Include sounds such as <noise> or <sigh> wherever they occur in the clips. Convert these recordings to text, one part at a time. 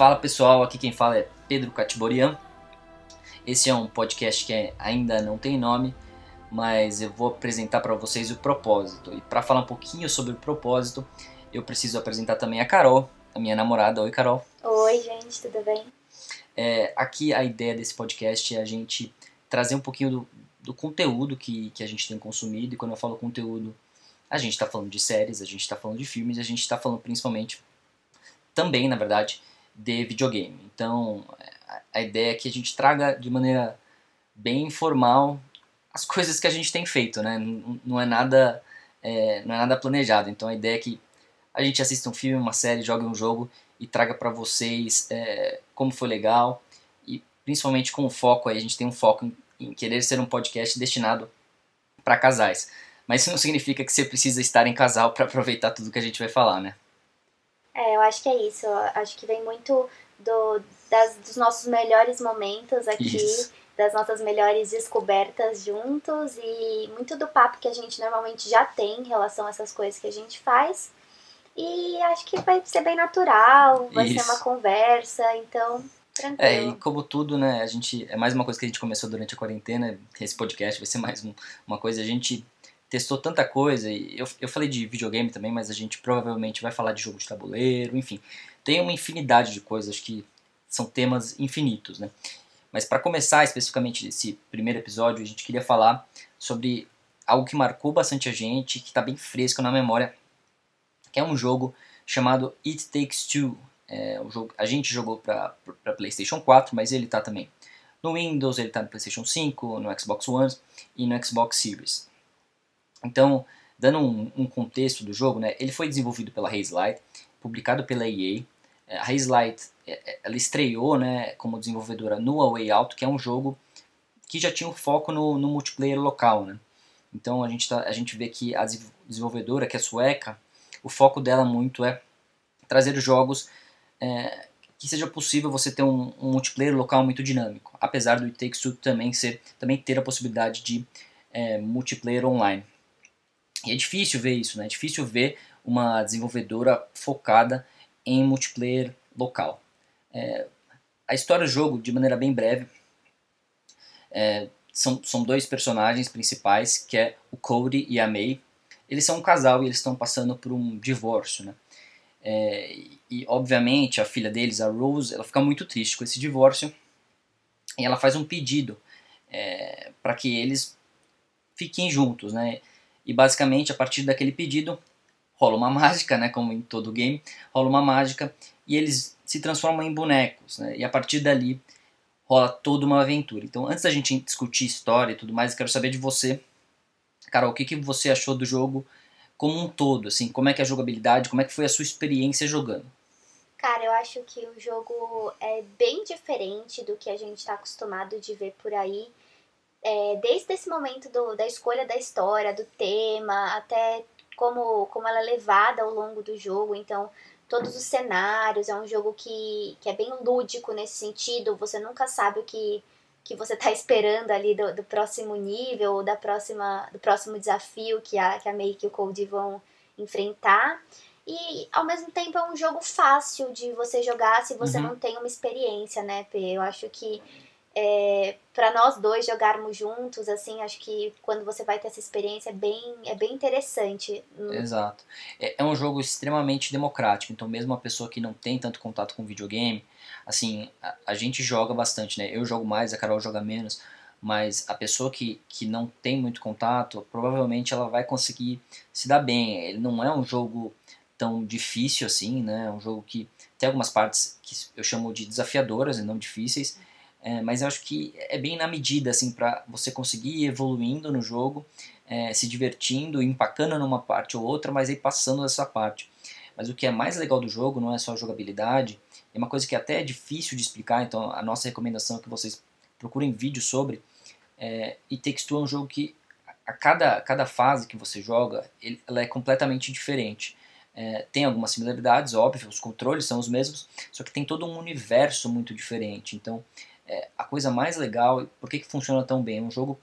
Fala pessoal, aqui quem fala é Pedro Catiborian. Esse é um podcast que ainda não tem nome, mas eu vou apresentar para vocês o propósito. E para falar um pouquinho sobre o propósito, eu preciso apresentar também a Carol, a minha namorada. Oi, Carol. Oi, gente, tudo bem? É, aqui a ideia desse podcast é a gente trazer um pouquinho do, do conteúdo que, que a gente tem consumido. E quando eu falo conteúdo, a gente está falando de séries, a gente está falando de filmes, a gente está falando principalmente, também, na verdade, de videogame. Então, a ideia é que a gente traga de maneira bem informal as coisas que a gente tem feito, né? Não é nada, é, não é nada planejado. Então, a ideia é que a gente assista um filme, uma série, jogue um jogo e traga para vocês é, como foi legal e principalmente com o foco aí, a gente tem um foco em, em querer ser um podcast destinado para casais. Mas isso não significa que você precisa estar em casal para <laughs> aproveitar tudo que a gente vai falar, né? É, eu acho que é isso. Eu acho que vem muito do, das, dos nossos melhores momentos aqui, isso. das nossas melhores descobertas juntos e muito do papo que a gente normalmente já tem em relação a essas coisas que a gente faz. E acho que vai ser bem natural, vai isso. ser uma conversa, então tranquilo. É, e como tudo, né, a gente, é mais uma coisa que a gente começou durante a quarentena, esse podcast vai ser mais um, uma coisa, a gente testou tanta coisa, eu, eu falei de videogame também, mas a gente provavelmente vai falar de jogo de tabuleiro, enfim. Tem uma infinidade de coisas que são temas infinitos, né? Mas para começar especificamente esse primeiro episódio, a gente queria falar sobre algo que marcou bastante a gente, que está bem fresco na memória, que é um jogo chamado It Takes Two. É, o jogo, a gente jogou para PlayStation 4, mas ele está também no Windows, ele está no PlayStation 5, no Xbox One e no Xbox Series. Então, dando um, um, contexto do jogo, né, ele foi desenvolvido pela Hazelight, publicado pela EA. É, a Hazelight é, é, ela estreou né, como desenvolvedora no A Way Out, que é um jogo que já tinha um foco no, no multiplayer local. Né? Então a gente, tá, a gente vê que a desenvolvedora, que é sueca, o foco dela muito é trazer jogos é, que seja possível você ter um, um, multiplayer local muito dinâmico, apesar do It Takes Two também, ser, também ter a possibilidade de é, multiplayer online. E é difícil ver isso, né? É difícil ver uma desenvolvedora focada em multiplayer local. É, a história do jogo, de maneira bem breve, é, são, são dois personagens principais, que é o Cody e a May. Eles são um casal e eles estão passando por um divórcio, né? É, e, obviamente, a filha deles, a Rose, ela fica muito triste com esse divórcio e ela faz um pedido é, para que eles fiquem juntos, né? E basicamente, a partir daquele pedido, rola uma <laughs> mágica, né, como em todo game, rola uma mágica e eles se transformam em bonecos, né, e a partir dali rola toda uma aventura. Então, antes da gente discutir história e tudo mais, eu quero saber de você, Carol, o que, que você achou do jogo como um todo, assim, como é que é a jogabilidade, como é que foi a sua experiência jogando? Cara, eu acho que o jogo é bem diferente do que a gente está acostumado de ver por aí é, desde esse momento do, da escolha da história, do tema, até como, como ela é levada ao longo do jogo. Então, todos os cenários, é um jogo que, que é bem lúdico nesse sentido. Você nunca sabe o que, que você está <laughs> esperando ali do, do próximo nível, ou da próxima, do próximo desafio que a, que a Make e o Code vão enfrentar. E ao mesmo tempo é um jogo fácil de você jogar se você uhum. não tem uma experiência, né, P? Eu acho que é, para nós dois jogarmos juntos, assim, acho que quando você vai ter essa experiência é bem, é bem interessante. Exato. É, é um jogo extremamente democrático, então mesmo uma pessoa que não tem tanto contato com videogame, assim, a, a gente joga bastante, né? Eu jogo mais, a Carol joga menos, mas a pessoa que, que não tem muito contato, provavelmente ela vai conseguir se dar bem. Ele não é um jogo tão difícil assim, né? É um jogo que tem algumas partes que eu chamo de desafiadoras e não difíceis, é, mas eu acho que é bem na medida, assim, para você conseguir ir evoluindo no jogo, é, se divertindo, empacando numa parte ou outra, mas aí passando dessa parte. Mas o que é mais legal do jogo não é só a jogabilidade, é uma coisa que até é difícil de explicar, então a nossa recomendação é que vocês procurem vídeos sobre. É, e Takes é um jogo que a cada, cada fase que você joga, ele, ela é completamente diferente. É, tem algumas similaridades, óbvio, os controles são os mesmos, só que tem todo um universo muito diferente. Então, é, a coisa mais legal, por que, que funciona tão bem? É um jogo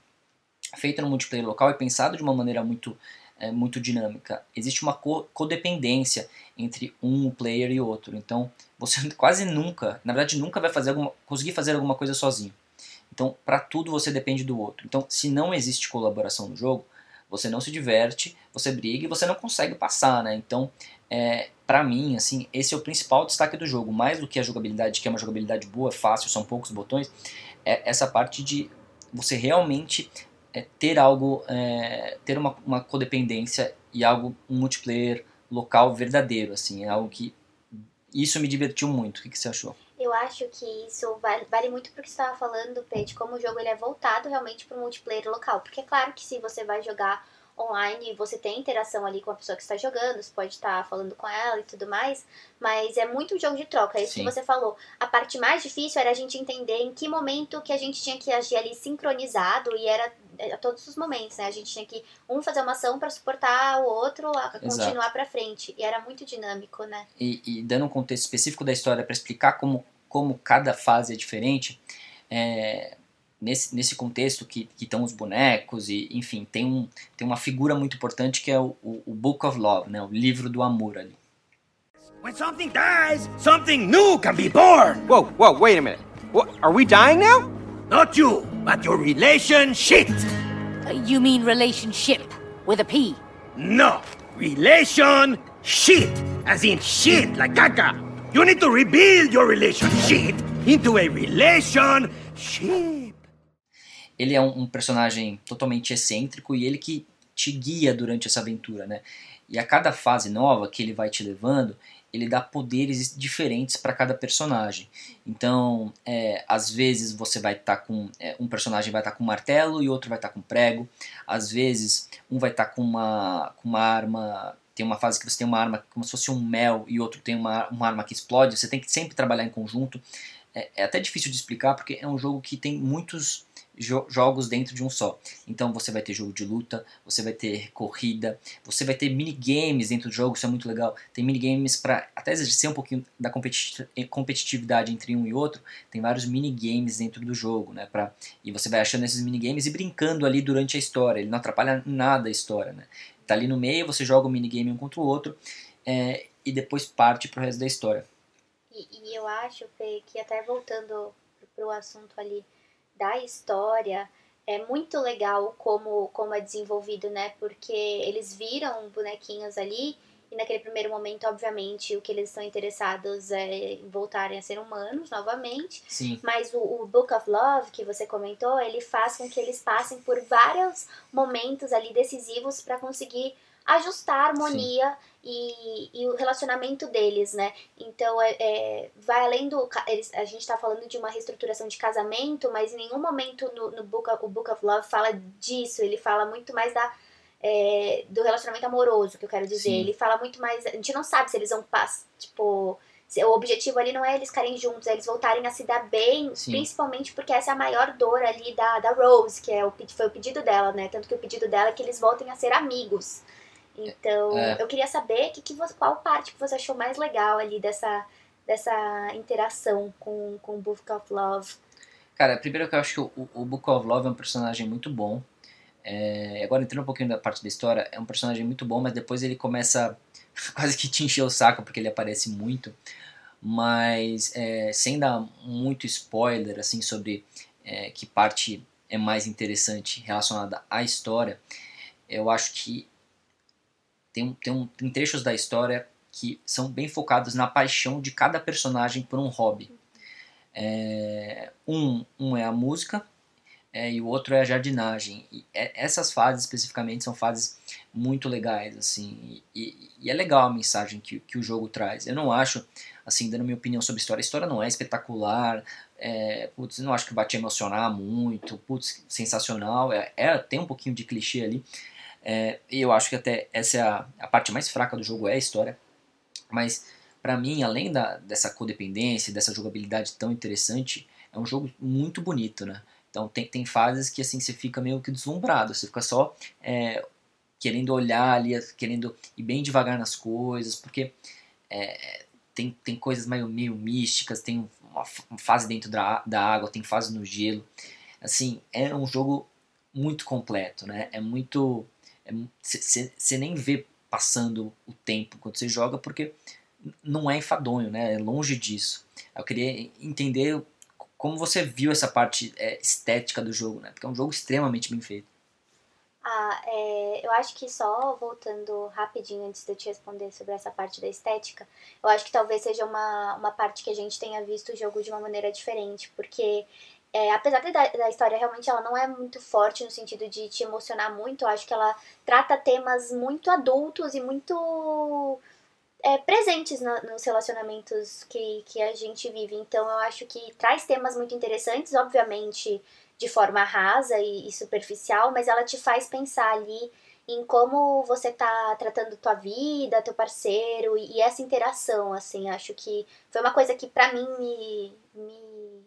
feito no multiplayer local e pensado de uma maneira muito, é, muito dinâmica. Existe uma co codependência entre um player e outro. Então, você <laughs> quase nunca, na verdade nunca vai fazer alguma, conseguir fazer alguma coisa sozinho. Então, para tudo você depende do outro. Então, se não existe colaboração no jogo, você não se diverte, você briga e você não consegue passar, né? Então, é, para mim, assim, esse é o principal destaque do jogo. Mais do que a jogabilidade, que é uma jogabilidade boa, fácil, são poucos botões, é essa parte de você realmente é, ter algo, é, ter uma, uma codependência e algo, um multiplayer local verdadeiro, assim, é algo que isso me divertiu muito. O que, que você achou? Eu acho que isso vale, vale muito porque você estava falando, de como o jogo ele é voltado realmente para o multiplayer local. Porque é claro que se você vai jogar online, você tem interação ali com a pessoa que está jogando, você pode estar tá falando com ela e tudo mais, mas é muito um jogo de troca, é isso Sim. que você falou. A parte mais difícil era a gente entender em que momento que a gente tinha que agir ali sincronizado e era a todos os momentos, né? A gente tinha que um fazer uma ação para suportar o outro a continuar para frente. E era muito dinâmico, né? E, e dando um contexto específico da história para explicar como, como cada fase é diferente, é, nesse, nesse contexto que, que estão os bonecos e enfim tem um tem uma figura muito importante que é o, o, o Book of Love, né? O livro do amor ali. When something dies, something new can be born. Whoa, whoa, wait a minute. What, are we dying now? Not you, but your relationship. Uh, you mean relationship with a P? No, relation shit, as in shit like caca. You need to rebuild your relationship into a relationship. Ele é um, um personagem totalmente excêntrico e ele que te guia durante essa aventura, né? E a cada fase nova que ele vai te levando, ele dá poderes diferentes para cada personagem. Então, é, às vezes você vai estar tá com é, um personagem vai estar tá com martelo e outro vai estar tá com prego. Às vezes um vai estar tá com uma com uma arma tem uma fase que você tem uma arma como se fosse um mel e outro tem uma, uma arma que explode. Você tem que sempre trabalhar em conjunto. É, é até difícil de explicar porque é um jogo que tem muitos jo jogos dentro de um só. Então você vai ter jogo de luta, você vai ter corrida, você vai ter minigames dentro do jogo, isso é muito legal. Tem minigames para até exercer um pouquinho da competitividade entre um e outro, tem vários minigames dentro do jogo, né? Pra, e você vai achando esses minigames e brincando ali durante a história, ele não atrapalha nada a história, né? Tá ali no meio, você joga o minigame um contra o outro é, e depois parte pro resto da história. E, e eu acho, Fê, que até voltando pro assunto ali da história é muito legal como, como é desenvolvido, né? Porque eles viram bonequinhos ali e naquele primeiro momento, obviamente, o que eles estão interessados é em voltarem a ser humanos novamente. Sim. Mas o, o, Book of Love, que você comentou, ele faz com que eles passem por vários momentos ali decisivos para conseguir ajustar a harmonia e, e, o relacionamento deles, né? Então, é, é vai além do... Eles, a gente tá falando de uma reestruturação de casamento, mas em nenhum momento no, no Book, of, o Book of Love fala disso. Ele fala muito mais da... É, do relacionamento amoroso, que eu quero dizer. Sim. Ele fala muito mais... A gente não sabe se eles vão passar, tipo... O objetivo ali não é eles ficarem juntos, é eles voltarem a se dar bem, Sim. principalmente porque essa é a maior dor ali da, da Rose, que é o, foi o pedido dela, né? Tanto que o pedido dela é que eles voltem a ser amigos. Então, é. eu queria saber que, que você, qual parte que você achou mais legal ali dessa, dessa interação com, com o Book of Love. Cara, primeiro que eu acho que o, o Book of Love é um personagem muito bom. É, agora entrando um pouquinho da parte da história, é um personagem muito bom, mas depois ele começa <laughs> quase que te encher o saco porque ele aparece muito. Mas é, sem dar muito spoiler assim sobre é, que parte é mais interessante relacionada à história, eu acho que tem, tem, um, tem trechos da história que são bem focados na paixão de cada personagem por um hobby. É, um, um é a música é, e o outro é a jardinagem. E é, essas fases especificamente são fases muito legais, assim, e, e, é legal a mensagem que, que o jogo traz. Eu não acho, assim, dando minha opinião sobre a história, a história não é espetacular, é, putz, não acho que vai te emocionar muito, putz, sensacional, é, é, tem um pouquinho de clichê ali, é, eu acho que até essa é a, a, parte mais fraca do jogo é a história. Mas para mim, além da, dessa codependência, dessa jogabilidade tão interessante, é um jogo muito bonito, né? Então tem, tem fases que assim você fica meio que deslumbrado, você fica só é, querendo olhar ali, querendo ir bem devagar nas coisas, porque é, tem, tem coisas meio, meio místicas, tem uma fase dentro da, da água, tem fase no gelo. Assim, é um jogo muito completo, né? É muito você é, nem vê passando o tempo quando você joga, porque não é enfadonho, né? É longe disso. Eu queria entender como você viu essa parte é, estética do jogo, né? Porque é um jogo extremamente bem feito. Ah, é, eu acho que só voltando rapidinho antes de eu te responder sobre essa parte da estética, eu acho que talvez seja uma, uma parte que a gente tenha visto o jogo de uma maneira diferente, porque é, apesar da, da história realmente ela não é muito forte no sentido de te emocionar muito, eu acho que ela trata temas muito adultos e muito é, presentes nos relacionamentos que, que a gente vive. Então eu acho que traz temas muito interessantes, obviamente de forma rasa e, e superficial, mas ela te faz pensar ali em como você tá tratando tua vida, teu parceiro e, e essa interação, assim, acho que foi uma coisa que pra mim me, me-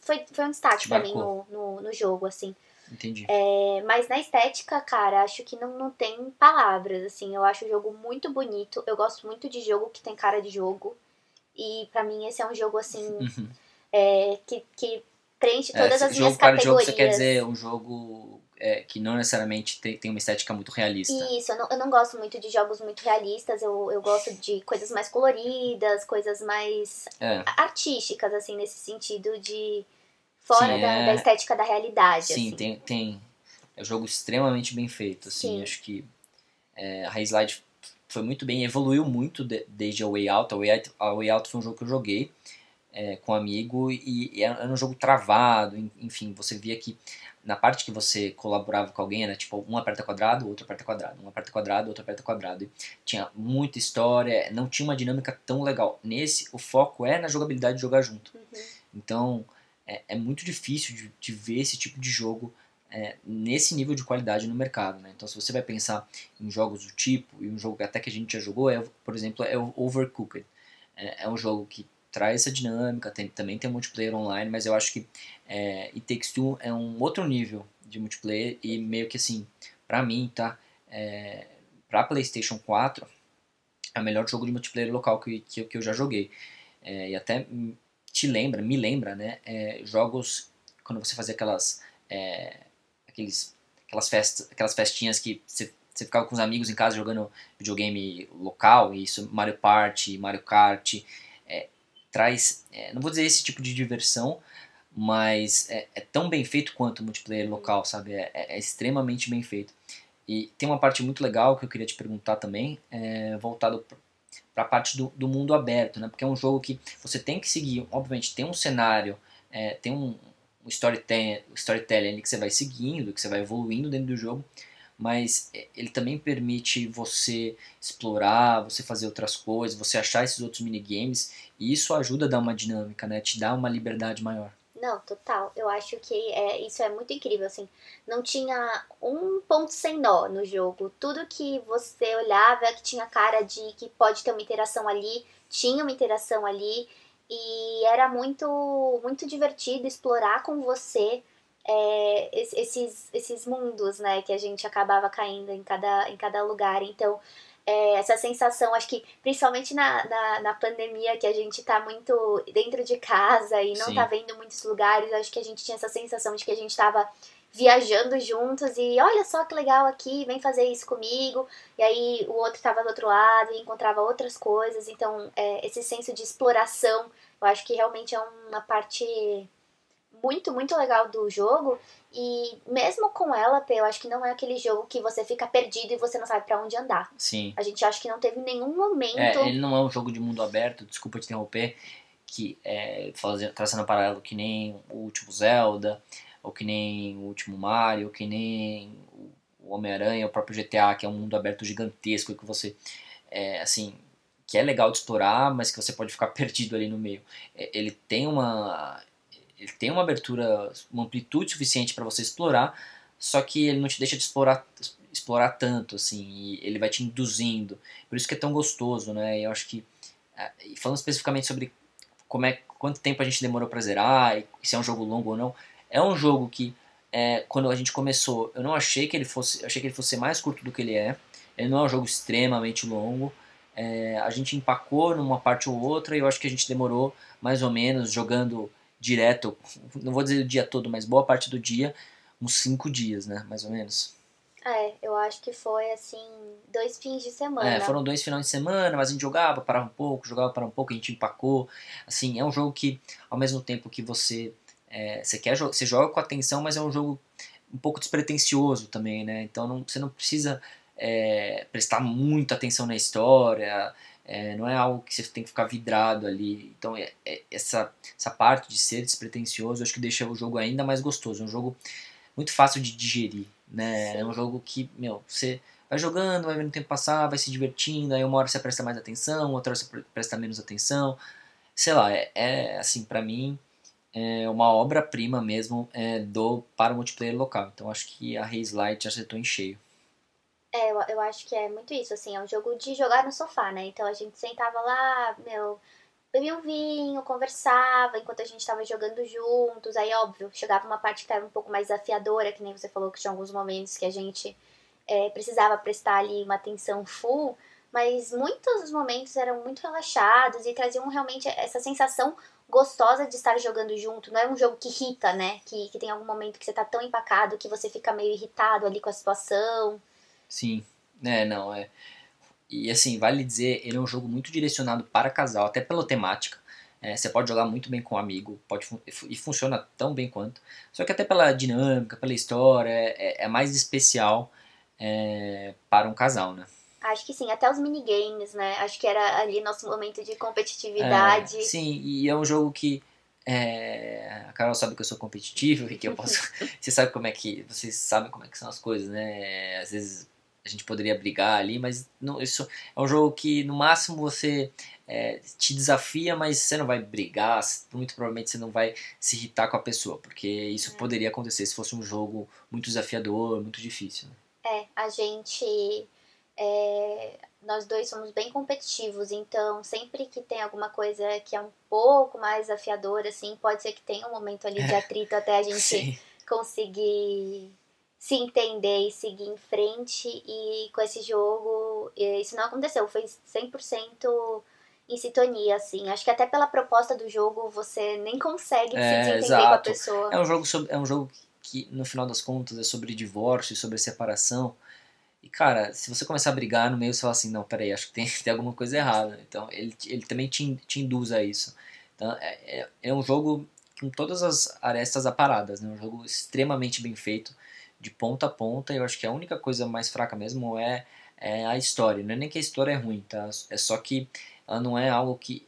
foi, foi um destaque pra mim no, no, no jogo, assim. Entendi. É, mas na estética, cara, acho que não, não tem palavras, assim. Eu acho o jogo muito bonito. Eu gosto muito de jogo que tem cara de jogo. E pra mim esse é um jogo, assim, <laughs> Uhum. é, que, que preenche É, todas esse as minhas jogo, cara de jogo, categorias. você quer dizer um jogo é, que não necessariamente tem, tem uma estética muito realista. Isso, eu não, eu não gosto muito de jogos muito realistas. Eu, eu gosto de coisas mais coloridas, coisas mais É. artísticas, assim, nesse sentido de... Fora Sim, da, é. da estética da realidade, Sim, assim. tem, tem. É um jogo extremamente bem feito, assim. Sim. Acho que é, a Haze Light foi muito bem, evoluiu muito de- desde a Way Out. A Way Out, a Way Out foi um jogo que eu joguei é, com um amigo e, e era era um jogo travado, en- enfim, você via que na parte que você colaborava com alguém, era tipo um aperta quadrado, outro aperta quadrado, um aperta quadrado, outro aperta quadrado. E tinha muita história, não tinha uma dinâmica tão legal. Nesse, o foco é na jogabilidade de jogar junto. Uhum. Então, é, é muito difícil de, de ver esse tipo de jogo é, nesse nível de qualidade no mercado. Né? Então, se você vai pensar em jogos do tipo, e um jogo até que a gente já jogou, é, por exemplo, é o Overcooked. É, é um jogo que traz essa dinâmica, tem, também tem multiplayer online, mas eu acho que é, It Takes Two é um outro nível de multiplayer e meio que assim, pra mim, tá? É, pra PlayStation 4, é o melhor jogo de multiplayer local que, que, que eu já joguei. É, e até te lembra, me lembra, né? é, jogos quando você fazia aquelas é, aqueles aquelas festas, aquelas festinhas que você, você ficava com os amigos em casa jogando videogame local, isso Mario Party, Mario Kart, traz, é, não vou dizer esse tipo de diversão, mas é, é tão bem feito quanto o multiplayer local, sabe? É, é- é extremamente bem feito. E tem uma parte muito legal que eu queria te perguntar também, é, voltado para a parte do, do mundo aberto, né? Porque é um jogo que você tem que seguir, obviamente, tem um cenário, é, tem um, um storytelling, storytelling que você vai seguindo, que você vai evoluindo dentro do jogo, mas ele também permite você explorar, você fazer outras coisas, você achar esses outros minigames, e isso ajuda a dar uma dinâmica, né? Te dá uma liberdade maior. Não, total. Eu acho que é, isso é muito incrível, assim. Não tinha um ponto sem nó no jogo. Tudo que você olhava que tinha cara de que pode ter uma interação ali, tinha uma interação ali. E era muito, muito divertido explorar com você é, es- esses, esses mundos, né? Que a gente acabava caindo em cada, em cada lugar. Então, é, essa sensação, acho que principalmente na, na, na pandemia, que a gente tá muito dentro de casa e não Sim. tá vendo muitos lugares, acho que a gente tinha essa sensação de que a gente tava viajando juntos e olha só que legal aqui, vem fazer isso comigo. E aí o outro tava do outro lado e encontrava outras coisas. Então, é, esse senso de exploração, eu acho que realmente é uma parte muito, muito legal do jogo. E mesmo com ela, eu acho que não é aquele jogo que você fica perdido e você não sabe pra onde andar. Sim. A gente acha que não teve nenhum momento. É, ele não é um jogo de mundo aberto, desculpa te interromper, que é fazendo, traçando um paralelo que nem o último Zelda, ou que nem o último Mario, ou que nem o- o Homem-Aranha, o próprio GTA, que é um mundo aberto gigantesco que você, é, assim, que é legal de explorar, mas que você pode ficar <laughs> perdido ali no meio. É, ele tem uma ele tem uma abertura, uma amplitude suficiente para você explorar, só que ele não te deixa de explorar explorar tanto assim, ele vai te induzindo. Por isso que é tão gostoso, né? E eu acho que e falando especificamente sobre como é quanto tempo a gente demorou para zerar se é um jogo longo ou não, é um jogo que é, quando a gente começou, eu não achei que ele fosse, achei que ele fosse mais curto do que ele é. Ele não é um jogo extremamente longo. É, a gente empacou numa parte ou outra e eu acho que a gente demorou mais ou menos jogando direto, não vou dizer o dia todo, mas boa parte do dia, uns cinco dias, né, mais ou menos. É, eu acho que foi assim, dois fins de semana. É, foram dois finais de semana, mas a gente jogava, parava um pouco, jogava, parava um pouco, a gente empacou. Assim, é um jogo que, ao mesmo tempo que você, é, você quer você joga com atenção, mas é um jogo um pouco despretensioso também, né? Então não, você não precisa é, prestar muita atenção na história, é, não é algo que você tem que ficar vidrado ali. Então é, é, essa, essa parte de ser despretensioso, acho que deixa o jogo ainda mais gostoso. É um jogo muito fácil de digerir, né? Sim. É um jogo que, meu, você vai jogando, vai vendo o tempo passar, vai se divertindo, aí uma hora você presta mais atenção, outra hora você pre- presta menos atenção. Sei lá, é, é assim, pra mim, é uma obra-prima mesmo é, do para o multiplayer local. Então acho que a Haze Light acertou em cheio. É, eu, eu acho que é muito isso, assim, é um jogo de jogar no sofá, né? Então a gente sentava lá, meu, bebia um vinho, conversava enquanto a gente tava jogando juntos. Aí, óbvio, chegava uma parte que tava um pouco mais desafiadora, que nem você falou que tinha alguns momentos que a gente é, precisava prestar ali uma atenção full, mas muitos dos momentos eram muito relaxados e traziam realmente essa sensação gostosa de estar jogando junto. Não é um jogo que irrita, né? Que, que tem algum momento que você tá tão empacado que você fica meio irritado ali com a situação. Sim, é, não, é. E assim, vale dizer, ele é um jogo muito direcionado para casal, até pela temática. É, você pode jogar muito bem com um amigo, pode fun- e funciona tão bem quanto. Só que até pela dinâmica, pela história, é, é mais especial é, para um casal, né? Acho que sim, até os minigames, né? Acho que era ali nosso momento de competitividade. É, sim, e é um jogo que é, a Carol sabe que eu sou competitivo <laughs> e que eu posso. <laughs> você sabe como é que. Vocês sabem como é que são as coisas, né? Às vezes a gente poderia brigar ali, mas não, isso é um jogo que no máximo você é, te desafia, mas você não vai brigar, muito provavelmente você não vai se irritar com a pessoa, porque isso poderia acontecer se fosse um jogo muito desafiador, muito difícil. Né? É, a gente. é, nós dois somos bem competitivos, então sempre que tem alguma coisa que é um pouco mais desafiadora, assim, pode ser que tenha um momento ali de atrito até a gente <laughs> Sim. conseguir se entender e seguir em frente. E com esse jogo, isso não aconteceu, foi 100% em sintonia, assim. Acho que até pela proposta do jogo você nem consegue É, se desentender com a pessoa. É um jogo sobre, é um jogo que no final das contas é sobre divórcio, sobre separação. E cara, se você começar a brigar no meio, você fala assim, não, peraí, acho que tem, <laughs> tem alguma coisa errada. Então ele, ele também te, te induz a isso. Então é, é, é um jogo com todas as arestas aparadas, né? Um jogo extremamente bem feito, de ponta a ponta. Eu acho que a única coisa mais fraca mesmo é, é a história. Não é nem que a história é ruim, tá? É só que ela não é algo que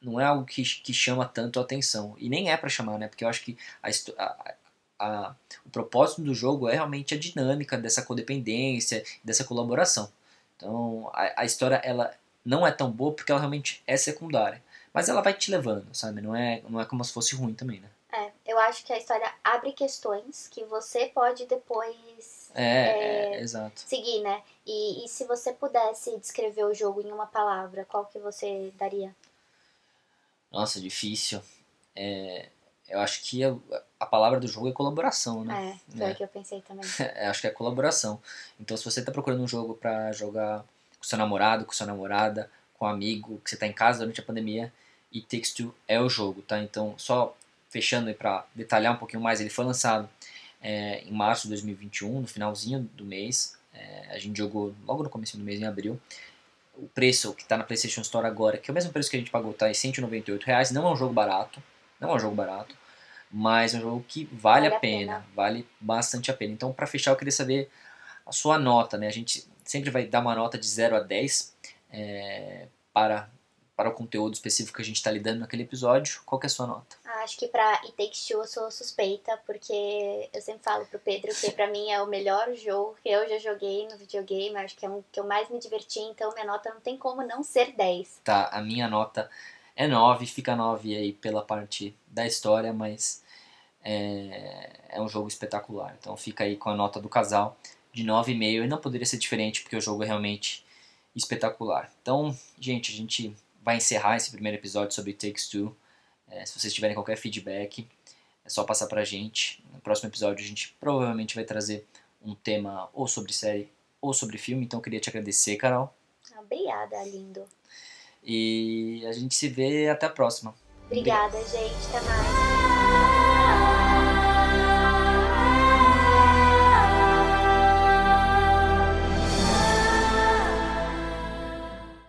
não é algo que, que chama tanto a atenção. E nem é pra chamar, né? Porque eu acho que a, a, a- o propósito do jogo é realmente a dinâmica dessa codependência, dessa colaboração. Então, a, a história ela não é tão boa porque ela realmente é secundária. Mas ela vai te levando, sabe? Não é, não é como se fosse ruim também, né? É, eu acho que a história abre questões que você pode depois É, é, exato. seguir, né? E, e se você pudesse descrever o jogo em uma palavra, qual que você daria? Nossa, difícil. É, eu acho que a, a palavra do jogo é colaboração, né? É, foi É. o que eu pensei também. <laughs> É, acho que é colaboração. Então, se você está procurando um jogo para jogar com seu namorado, com sua namorada, com um amigo, que você está em casa durante a pandemia, It Takes Two é o jogo, tá? Então, só fechando para detalhar um pouquinho mais, ele foi lançado é, em março de 2021, no finalzinho do mês. É, a gente jogou logo no começo do mês, em abril. O preço que está na PlayStation Store agora, que é o mesmo preço que a gente pagou, tá? Em 198 reais. Não é um jogo barato, não é um jogo barato, mas é um jogo que vale, Vale a a pena, pena. vale bastante a pena. Então, para fechar, eu queria saber a sua nota, né? A gente sempre vai dar uma nota de 0 a 10 é, para, para o conteúdo específico que a gente está lidando naquele episódio. Qual que é a sua nota? Ah, Acho que pra It Takes Two eu sou suspeita, porque eu sempre falo pro Pedro que pra mim é o melhor jogo que eu já joguei no videogame, acho que é um que eu mais me diverti, então minha nota não tem como não ser 10. Tá, a minha nota é 9, fica 9 aí pela parte da história, mas é, é um jogo espetacular. Então fica aí com a nota do casal de 9,5 e não poderia ser diferente porque o jogo é realmente espetacular. Então, gente, a gente vai encerrar esse primeiro episódio sobre Takes Two. É, se vocês tiverem qualquer feedback, é só passar pra gente. No próximo episódio a gente provavelmente vai trazer um tema ou sobre série ou sobre filme. Então eu queria te agradecer, Carol. Obrigada, lindo. E a gente se vê até a próxima. Obrigada, gente. Até mais.